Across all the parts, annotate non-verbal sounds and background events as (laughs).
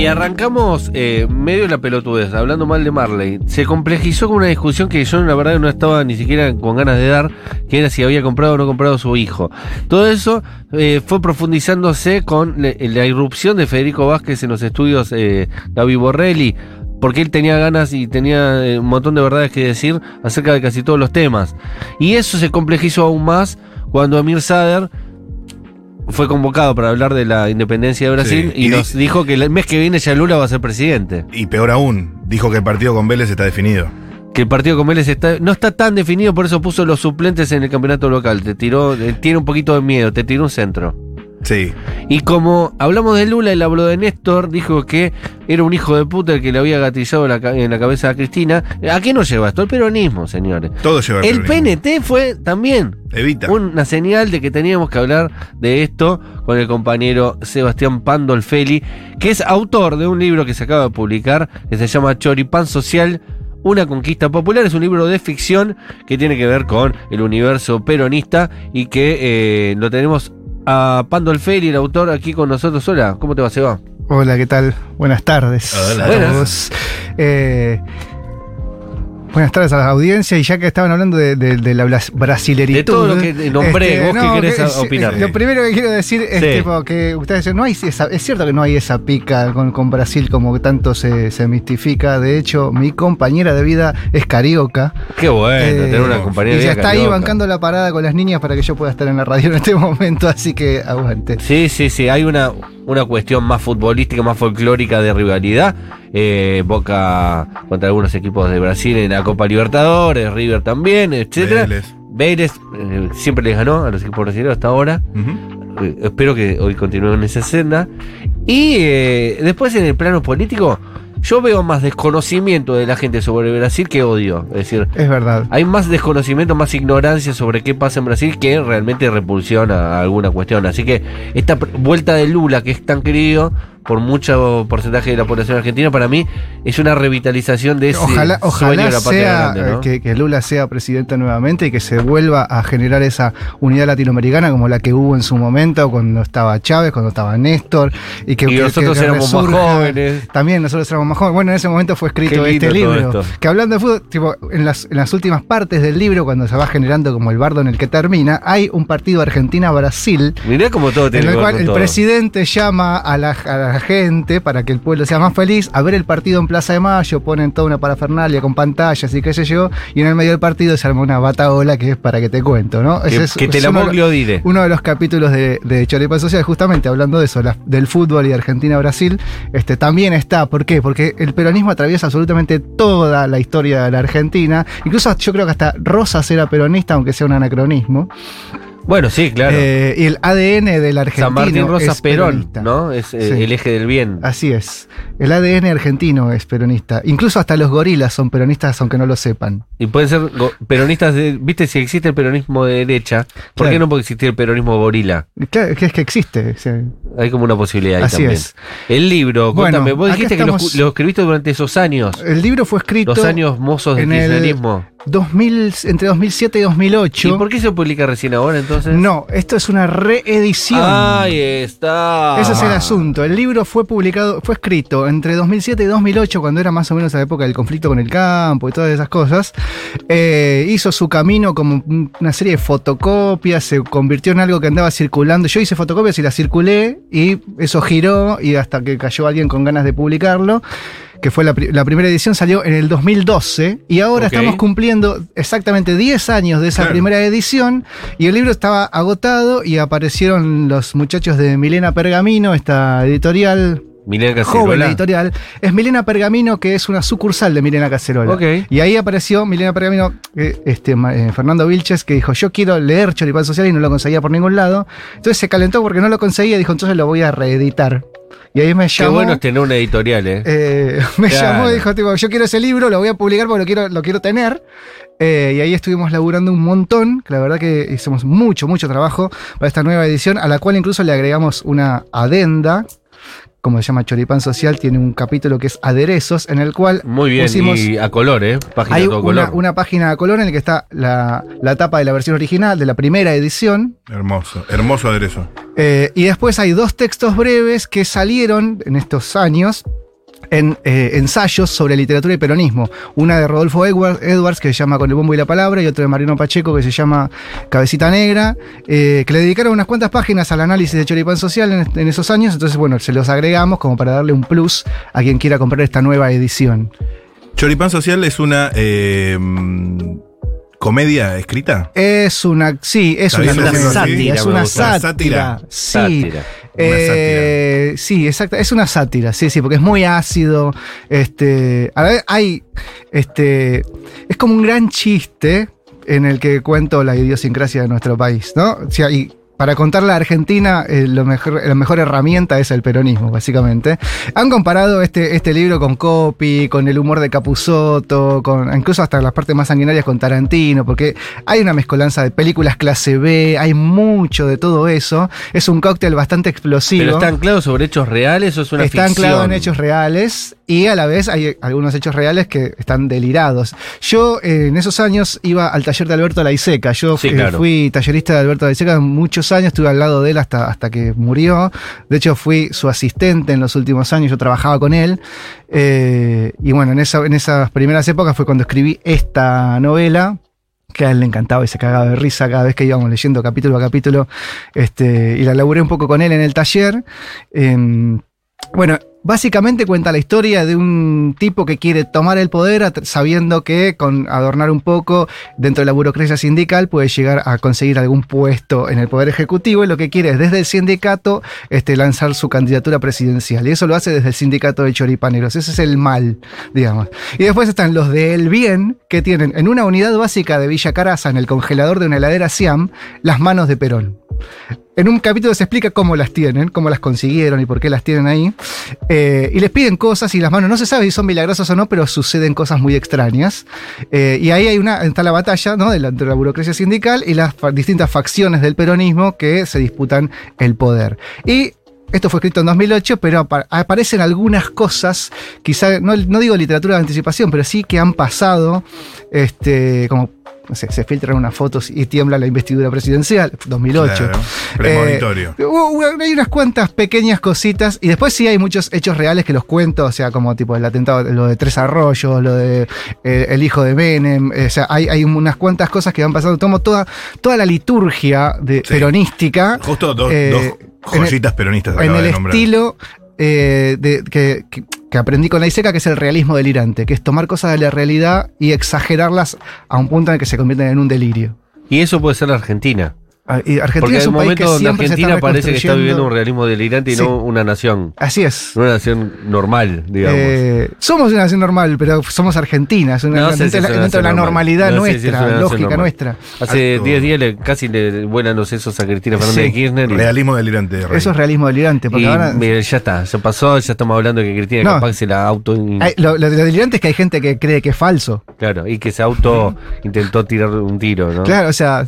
y arrancamos eh, medio de la pelotudez, hablando mal de Marley. Se complejizó con una discusión que yo la verdad no estaba ni siquiera con ganas de dar, que era si había comprado o no comprado su hijo. Todo eso eh, fue profundizándose con la irrupción de Federico Vázquez en los estudios eh, Gaby Borrelli, porque él tenía ganas y tenía eh, un montón de verdades que decir acerca de casi todos los temas. Y eso se complejizó aún más cuando Amir Sader fue convocado para hablar de la independencia de Brasil Sí, y, nos dijo que el mes que viene ya Lula va a ser presidente. Y peor aún, dijo que el partido con Vélez está definido. Que el partido con Vélez está, no está tan definido, por eso puso los suplentes en el campeonato local. Te tiró, eh, tiene un poquito de miedo, te tiró un centro. Sí. Y como hablamos de Lula, él habló de Néstor, dijo que era un hijo de puta el que le había gatillado la en la cabeza a Cristina. ¿A qué nos lleva esto? El peronismo, señores. Todo lleva El peronismo. PNT fue también Evita. una señal de que teníamos que hablar de esto con el compañero Sebastián Pandolfeli, que es autor de un libro que se acaba de publicar, que se llama Choripán Social. Una conquista popular es un libro de ficción que tiene que ver con el universo peronista y que eh, lo tenemos a Pandolfeli, el autor, aquí con nosotros. Hola, ¿cómo te va, Seba? Hola, ¿qué tal? Buenas tardes. Hola. a Buenas. todos. Eh, buenas tardes a la audiencia. Y ya que estaban hablando de, de- de la bras- brasileritud. De todo lo que nombré, vos que querés opinar. Lo primero que quiero decir es Sí. tipo, que ustedes dicen, no hay esa- es cierto que no hay esa pica con, con Brasil como tanto se, se mistifica. De hecho, mi compañera de vida es carioca. Qué bueno, Eh, tener una compañía y de ya vida está ahí bancando la parada con las niñas para que yo pueda estar en la radio en este (laughs) momento, así que aguante. Sí, sí, sí. Hay una, una cuestión más futbolística, más folclórica de rivalidad. Eh, Boca contra algunos equipos de Brasil en la Copa Libertadores, River también, etcétera. Vélez. Vélez eh, siempre les ganó a los equipos brasileños hasta ahora. Eh, espero que hoy continúen en esa senda. Y eh, después en el plano político, yo veo más desconocimiento de la gente sobre Brasil que odio. Es decir, Es verdad. hay más desconocimiento, más ignorancia sobre qué pasa en Brasil que realmente repulsión a alguna cuestión. Así que esta vuelta de Lula, que es tan querido por mucho porcentaje de la población argentina, para mí es una revitalización de ese Ojalá, ojalá de la patria sea grande, ¿no? eh, que, que Lula sea presidente nuevamente y que se vuelva a generar esa unidad latinoamericana como la que hubo en su momento cuando estaba Chávez, cuando estaba Néstor y que Y que- nosotros que éramos más jóvenes. También nosotros éramos más jóvenes. Bueno, en ese momento fue escrito este libro. Que hablando de fútbol, tipo, en las, en las últimas partes del libro, cuando se va generando como el bardo en el que termina, hay un partido Argentina-Brasil Mirá como todo tiene en el cual el todo. presidente llama a la, a la gente para que el pueblo sea más feliz a ver el partido en Plaza de Mayo, ponen toda una parafernalia con pantallas y qué sé yo, y en el medio del partido se arma una bataola que es para que te cuento, ¿no? Que, es- que te es la uno, dire. uno de los capítulos de, de Choripán Social, justamente hablando de eso, la- del fútbol y de Argentina-Brasil, este, también está. ¿Por qué? Porque el peronismo atraviesa absolutamente toda la historia de la Argentina. Incluso yo creo que hasta Rosas era peronista, aunque sea un anacronismo. Bueno, sí, claro. Eh, y el ADN del argentino. San Martín Rosas es Perón, peronista. ¿no? Es eh, Sí. el eje del bien. Así es. El ADN argentino es peronista. Incluso hasta los gorilas son peronistas, aunque no lo sepan. Y pueden ser peronistas de. ¿Viste? Si existe el peronismo de derecha, ¿por Claro. qué no puede existir el peronismo gorila? Claro, es que existe. Hay como una posibilidad ahí Así también. es. El libro, Bueno, cuéntame, vos dijiste que lo, estamos- lo escribiste durante esos años, El libro fue escrito los años mozos del kirchnerismo. 2000, entre 2007 y 2008. ¿Y por qué se publica recién ahora entonces? No, esto es una reedición. Ahí está. Ese es el asunto. El libro fue publicado, fue escrito entre 2007 y 2008, cuando era más o menos la época del conflicto con el campo y todas esas cosas. Eh, hizo su camino como una serie de fotocopias, se convirtió en algo que andaba circulando. Yo hice fotocopias y las circulé y eso giró y hasta que cayó alguien con ganas de publicarlo. Que fue la, pri- la primera edición, salió en el 2012 y ahora estamos cumpliendo exactamente 10 años de esa Claro. primera edición y el libro estaba agotado y aparecieron los muchachos de Milena Pergamino, esta editorial, Milena joven Cacerola. editorial. Es Milena Pergamino, que es una sucursal de Milena Cacerola. Ok. Y ahí apareció Milena Pergamino, eh, este, eh, Fernando Vilches, que dijo, yo quiero leer Choripán Social y no lo conseguía por ningún lado. Entonces se calentó porque no lo conseguía y dijo, entonces lo voy a reeditar. Y ahí me Qué llamó. bueno es tener una editorial, ¿eh? Eh, (laughs) me Claro. llamó y dijo, tipo, yo quiero ese libro, lo voy a publicar porque lo quiero, lo quiero tener. Eh, y ahí estuvimos laburando un montón, que la verdad que hicimos mucho, mucho trabajo para esta nueva edición, a la cual incluso le agregamos una adenda como se llama Choripán Social, tiene un capítulo que es aderezos, en el cual Muy bien, pusimos- y a color, ¿eh? Página hay todo una, color. una página a color en la que está la, la tapa de la versión original, de la primera edición, Hermoso, hermoso aderezo. eh, y después hay dos textos breves que salieron en estos años en eh, ensayos sobre literatura y peronismo. Una de Rodolfo Edward- Edwards, que se llama Con el bombo y la palabra, y otro de Mariano Pacheco, que se llama Cabecita Negra, eh, que le dedicaron unas cuantas páginas al análisis de Choripán Social en, en esos años. Entonces, bueno, se los agregamos como para darle un plus a quien quiera comprar esta nueva edición. Choripán Social es una eh, comedia escrita. Es una. Sí, es una, así. Es una sátira. Sátira. Sí. Sátira. Eh, sí, exacto. Es una sátira, sí, sí, porque es muy ácido. Este, a ver, hay, este, es como un gran chiste en el que cuento la idiosincrasia de nuestro país, ¿no? O sea, y para contar la Argentina, eh, lo mejor, la mejor herramienta es el peronismo, básicamente. Han comparado este, este libro con Copy, con el humor de Capusotto, con incluso hasta las partes más sanguinarias con Tarantino, porque hay una mezcolanza de películas clase B, hay mucho de todo eso. Es un cóctel bastante explosivo. ¿Pero está anclado sobre hechos reales o es una Está ficción? anclado en hechos reales y a la vez hay algunos hechos reales que están delirados. Yo eh, en esos años iba al taller de Alberto Laiseca. Yo Sí, eh, claro. fui tallerista de Alberto Laiseca muchos años, estuve al lado de él hasta, hasta que murió. De hecho, fui su asistente en los últimos años, yo trabajaba con él. Eh, y bueno, en, esa- en esas primeras épocas fue cuando escribí esta novela que a él le encantaba y se cagaba de risa cada vez que íbamos leyendo capítulo a capítulo. Este, y la laburé un poco con él en el taller. Em, bueno, básicamente cuenta la historia de un tipo que quiere tomar el poder sabiendo que con adornar un poco dentro de la burocracia sindical puede llegar a conseguir algún puesto en el poder ejecutivo y lo que quiere es desde el sindicato este, lanzar su candidatura presidencial. Y eso lo hace desde el sindicato de choripaneros. Ese es el mal, digamos. Y después están los del bien que tienen en una unidad básica de Villa Caraza, en el congelador de una heladera Siam, las manos de Perón. En un capítulo se explica cómo las tienen, cómo las consiguieron y por qué las tienen ahí. Eh, y les piden cosas y las manos no se sabe si son milagrosas o no, pero suceden cosas muy extrañas. Eh, y ahí hay una, está la batalla ¿no? de, la, de la burocracia sindical y las distintas facciones del peronismo que se disputan el poder. Y esto fue escrito en 2008, pero apa- aparecen algunas cosas, quizá, no, no digo literatura de anticipación, pero sí que han pasado, este, como, no sé, se filtran unas fotos y tiembla la investidura presidencial, 2008. Claro. Eh, hay unas cuantas pequeñas cositas y después sí hay muchos hechos reales que los cuento, o sea, como tipo el atentado, lo de Tres Arroyos, lo de eh, el hijo de Menem, eh, o sea, hay, hay unas cuantas cosas que van pasando. Tomo toda, toda la liturgia de, Sí. peronística. Justo dos, eh, dos en el- joyitas peronistas en el de estilo eh, de, que, que- que aprendí con la ISECA, que es el realismo delirante, que es tomar cosas de la realidad y exagerarlas a un punto en el que se convierten en un delirio. Y eso puede ser la Argentina. Ah, Argentina Porque es un país que momentos donde siempre se está Argentina parece que está viviendo un realismo delirante y Sí. no una nación. Así es. Una nación normal, digamos. Eh, somos una nación normal, pero somos argentinas, una, No sé si dentro, es de la- una dentro de la nación normal. normalidad No sé si es nuestra, lógica normal. nuestra. Hace Alto. 10 días le- casi le vuelan los sesos a Cristina Fernández Sí. de Kirchner. y- Realismo delirante. Rey. Eso es realismo delirante. Porque y ahora, mire, ya está, ya pasó, ya estamos hablando de que Cristina No. capaz se la auto. Hay- lo, lo delirante es que hay gente que cree que es falso. Claro, y que se auto (laughs) intentó tirar un tiro, ¿no? Claro, o sea,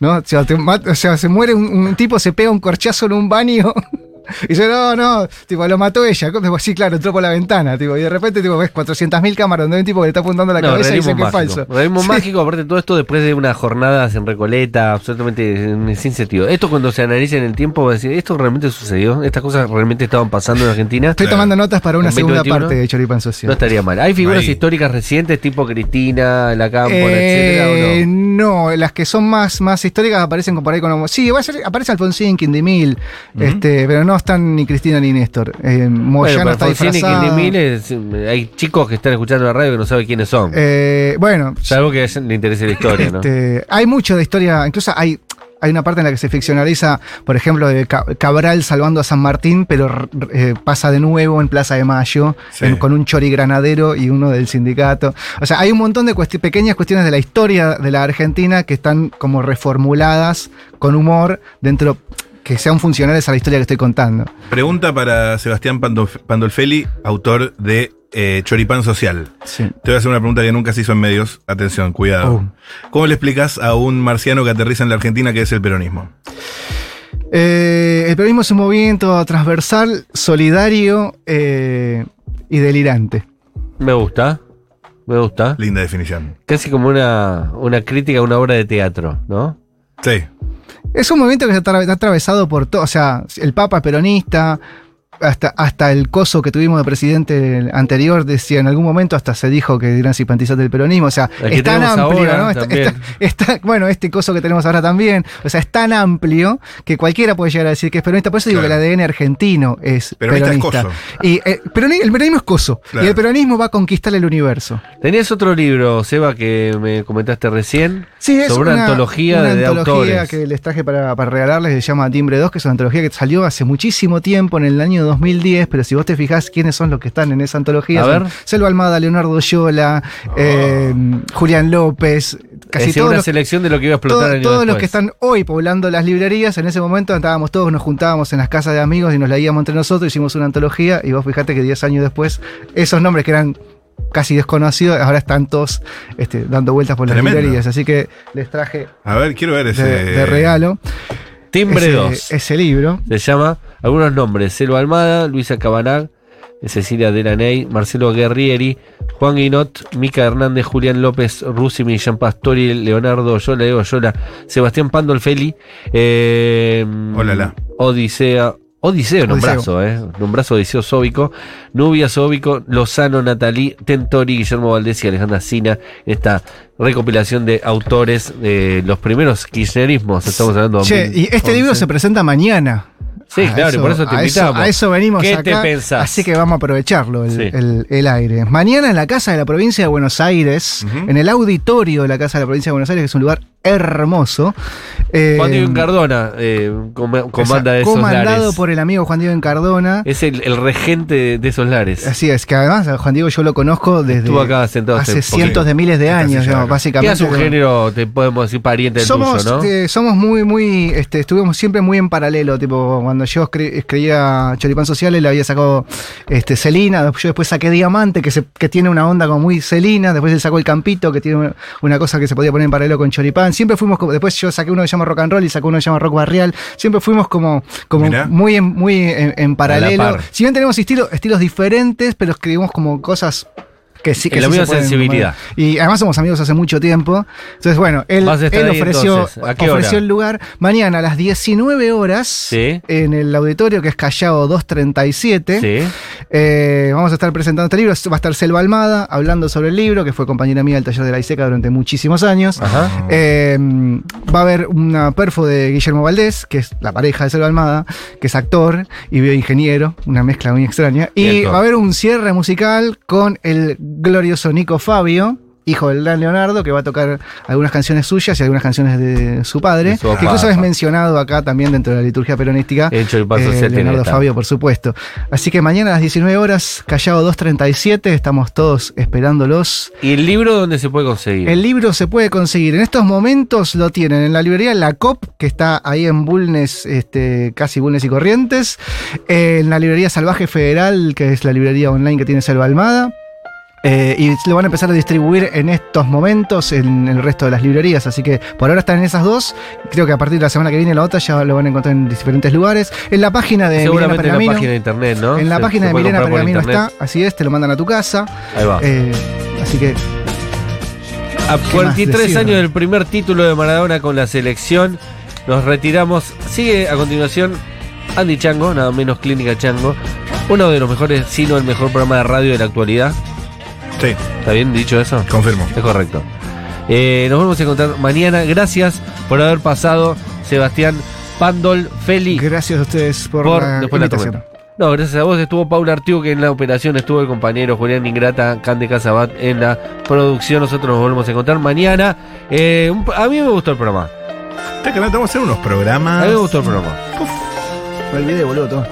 ¿no? O sea, te mat- o sea, se muere un, tipo, se pega un corchazo en un baño. (laughs) Y dice, no, no, tipo, lo mató ella. Sí, claro, entró por la ventana. Tipo, y de repente, tipo, ves 400.000 cámaras donde hay un tipo que le está apuntando la No, cabeza y dice que es falso. Realismo Sí. mágico, aparte de todo esto, después de unas jornadas en Recoleta, absolutamente eh, sin sentido. Esto cuando se analiza en el tiempo, va a decir, ¿esto realmente sucedió? ¿Estas cosas realmente estaban pasando en Argentina? Estoy Claro. tomando notas para una segunda 2021, parte de Choripan Social. No estaría mal. ¿Hay figuras Ahí. históricas recientes tipo Cristina, La Cámpora, etcétera, Eh, o no? no, las que son más, más históricas aparecen por ahí con. Sí, va a ser- aparece Alfonsín, Quindimil, este, pero no están ni Cristina ni Néstor. Eh, Moyano Bueno, está disfrazado. Eh, hay chicos que están escuchando la radio que no saben quiénes son. Eh, bueno, Salvo que le interese la historia, ¿no? Este, hay mucho de historia, incluso hay, hay una parte en la que se ficcionaliza, por ejemplo, de Ca- Cabral salvando a San Martín, pero eh, pasa de nuevo en Plaza de Mayo, Sí. en- con un chori granadero y uno del sindicato. O sea, hay un montón de pequeñas cuestiones de la historia de la Argentina que están como reformuladas con humor dentro que sean funcionales a la historia que estoy contando. Pregunta para Sebastián Pandolf- Pandolfelli, autor de eh, Choripán Social. Sí. Te voy a hacer una pregunta que nunca se hizo en medios. Atención, cuidado. Oh. ¿Cómo le explicas a un marciano que aterriza en la Argentina qué es el peronismo? Eh, el peronismo es un movimiento transversal, solidario eh, y delirante. Me gusta. Me gusta. Linda definición. Casi como una, una crítica a una obra de teatro, ¿no? Sí. Es un movimiento que está, atra- está atravesado por todo. O sea, el Papa peronista. Hasta, hasta el coso que tuvimos de presidente anterior decía en algún momento hasta se dijo que eran simpatizantes del peronismo. O sea, El es tan amplio, ahora ¿no? Está- está- está- bueno, este coso que tenemos ahora también. O sea, es tan amplio que cualquiera puede llegar a decir que es peronista. Por eso digo Claro. que el ADN argentino es Peronista es peronista. coso. Y eh, peroni- el peronismo es coso. Claro. Y el peronismo va a conquistar el universo. Tenías otro libro, Seba, que me comentaste recién. Sí, es sobre una, antología una de antología autores. que les traje para, para regalarles, se llama Timbre 2, que es una antología que salió hace muchísimo tiempo, en el año 2010, pero si vos te fijás quiénes son los que están en esa antología, A son ver. Selva Almada, Leonardo Yola, eh, Julián López, casi es decir, todos una los, selección de lo que iba a explotar todo- años todos los que están hoy poblando las librerías, en ese momento estábamos todos, nos juntábamos en las casas de amigos y nos leíamos entre nosotros, hicimos una antología y vos fijate que 10 años después, esos nombres que eran casi desconocidos, ahora están todos este, dando vueltas por las Tremendo. librerías. Así que les traje A ver, quiero ver ese. de, de regalo Timbre ese, 2. ese libro. Se llama algunos nombres: Selva Almada, Luisa Cabanag, Cecilia Delaney, Marcelo Guerrieri, Juan Guinot, Mica Hernández, Julián López, Rusi Millán Pastori, Leonardo Yola, Ego Yola, Sebastián Pandolfeli, eh, Ólala. Odisea. Odiseo, nombrazo, eh. Nombrazo Odiseo Sóbico, Nubia Sóbico, Lozano, Natalí, Tentori, Guillermo Valdés y Alejandra Sina. Esta recopilación de autores de los primeros kirchnerismos. Estamos hablando de Che, y este 2011. libro se presenta mañana. Sí, A claro, y por eso te a invitamos. a eso venimos ¿Qué acá, te pensás? Así que vamos a aprovecharlo, el, Sí. el- el aire. Mañana en la Casa de la Provincia de Buenos Aires, en el auditorio de la Casa de la Provincia de Buenos Aires, que es un lugar hermoso. eh, Juan Diego Cardona eh, com- comanda de esos comandado lares. por el amigo Juan Diego Encardona. Es el, el regente de, esos lares. Así es, que además a Juan Diego yo lo conozco desde acá hace poquito. cientos de miles de años, acá. ¿Qué básicamente. hace un género, te podemos decir, pariente del somos, tuyo, no? eh, somos muy, muy, este, estuvimos siempre muy en paralelo, tipo, cuando yo escri- escribía Choripán Social, él había sacado este, Celina, yo después saqué Diamante, que, se, que tiene una onda como muy Celina, después él sacó El Campito, que tiene una, una cosa que se podía poner en paralelo con Choripán, siempre fuimos, como, después yo saqué uno que se llama Rock and Roll y sacó uno que se llama Rock Barrial, siempre fuimos como, como Mirá. muy, en, muy en, en paralelo, par. si bien tenemos estilo- estilos diferentes, pero escribimos como cosas... Que sí, que En la sí misma se sensibilidad. comer. Y además somos amigos hace mucho tiempo. Entonces, bueno, él, él ofreció, entonces. ¿A qué ofreció el lugar mañana a las 19 horas Sí. en el auditorio que es Callao 237. Sí. Eh, vamos a estar presentando este libro. Va a estar Selva Almada hablando sobre el libro, que fue compañera mía del taller de la ISECA durante muchísimos años. Ajá. Eh, va a haber una perfo de Guillermo Valdés, que es la pareja de Selva Almada, que es actor y bioingeniero, una mezcla muy extraña. Y va a haber un cierre musical con el glorioso Nico Fabio. Hijo del gran Leonardo, que va a tocar algunas canciones suyas y algunas canciones de su padre, De su que incluso es mencionado acá también dentro de la liturgia peronística. El Choripán eh, Social tiene Leonardo. Fabio, por supuesto. Así que mañana a las 19 horas, Callao 237, estamos todos esperándolos. ¿Y el libro dónde se puede conseguir? El libro se puede conseguir. En estos momentos lo tienen en la librería La COP, que está ahí en Bulnes, este, casi Bulnes y Corrientes. eh, en la librería Salvaje Federal, que es la librería online que tiene Selva Almada. Eh, y lo van a empezar a distribuir en estos momentos en el resto de las librerías. Así que por ahora están en esas dos. Creo que a partir de la semana que viene la otra ya lo van a encontrar en diferentes lugares. En la página de Milena Seguramente en la Pergamino. página de internet, ¿no? En la Se- página se de Milena Pergamino está. Así es, te lo mandan a tu casa. Ahí va. eh, así que A ¿Qué 43 más decir? años del primer título de Maradona con la selección, nos retiramos. Sigue a continuación Andy Chango, nada menos Clínica Chango, uno de los mejores, si no el mejor programa de radio de la actualidad. Sí, ¿Está bien dicho eso? confirmo. Es correcto. Eh, nos vamos a encontrar mañana. Gracias por haber pasado, Sebastián Pandol Feli. gracias a ustedes por, Por- la invitación. No, gracias a vos estuvo Paula Artigo que en la operación estuvo el compañero Julián Ingrata, Cande Casabat en la producción. Nosotros nos volvemos a encontrar mañana. Eh, un- a mí me gustó el programa. Está que vamos a hacer unos A programas. mí me gustó el programa. Me olvidé, boludo, todo.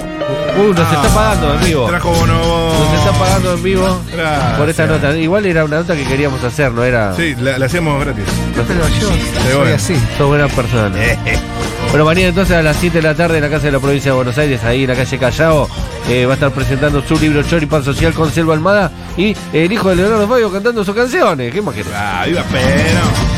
Uh, nos está pagando en vivo. Trajo. Nos está pagando en vivo Gracias. por esta nota. Igual era una nota que queríamos hacer, no era. Sí, la, la hacemos gratis. Pero yo soy bueno. así. Sos buena persona. Bueno, mañana entonces a las 7 de la tarde en la Casa de la Provincia de Buenos Aires, ahí en la calle Callao, eh, va a estar presentando su libro Choripan Social con Selva Almada y el hijo de Leonardo Fabio cantando sus canciones. ¿Qué más querés? Ah, viva pero.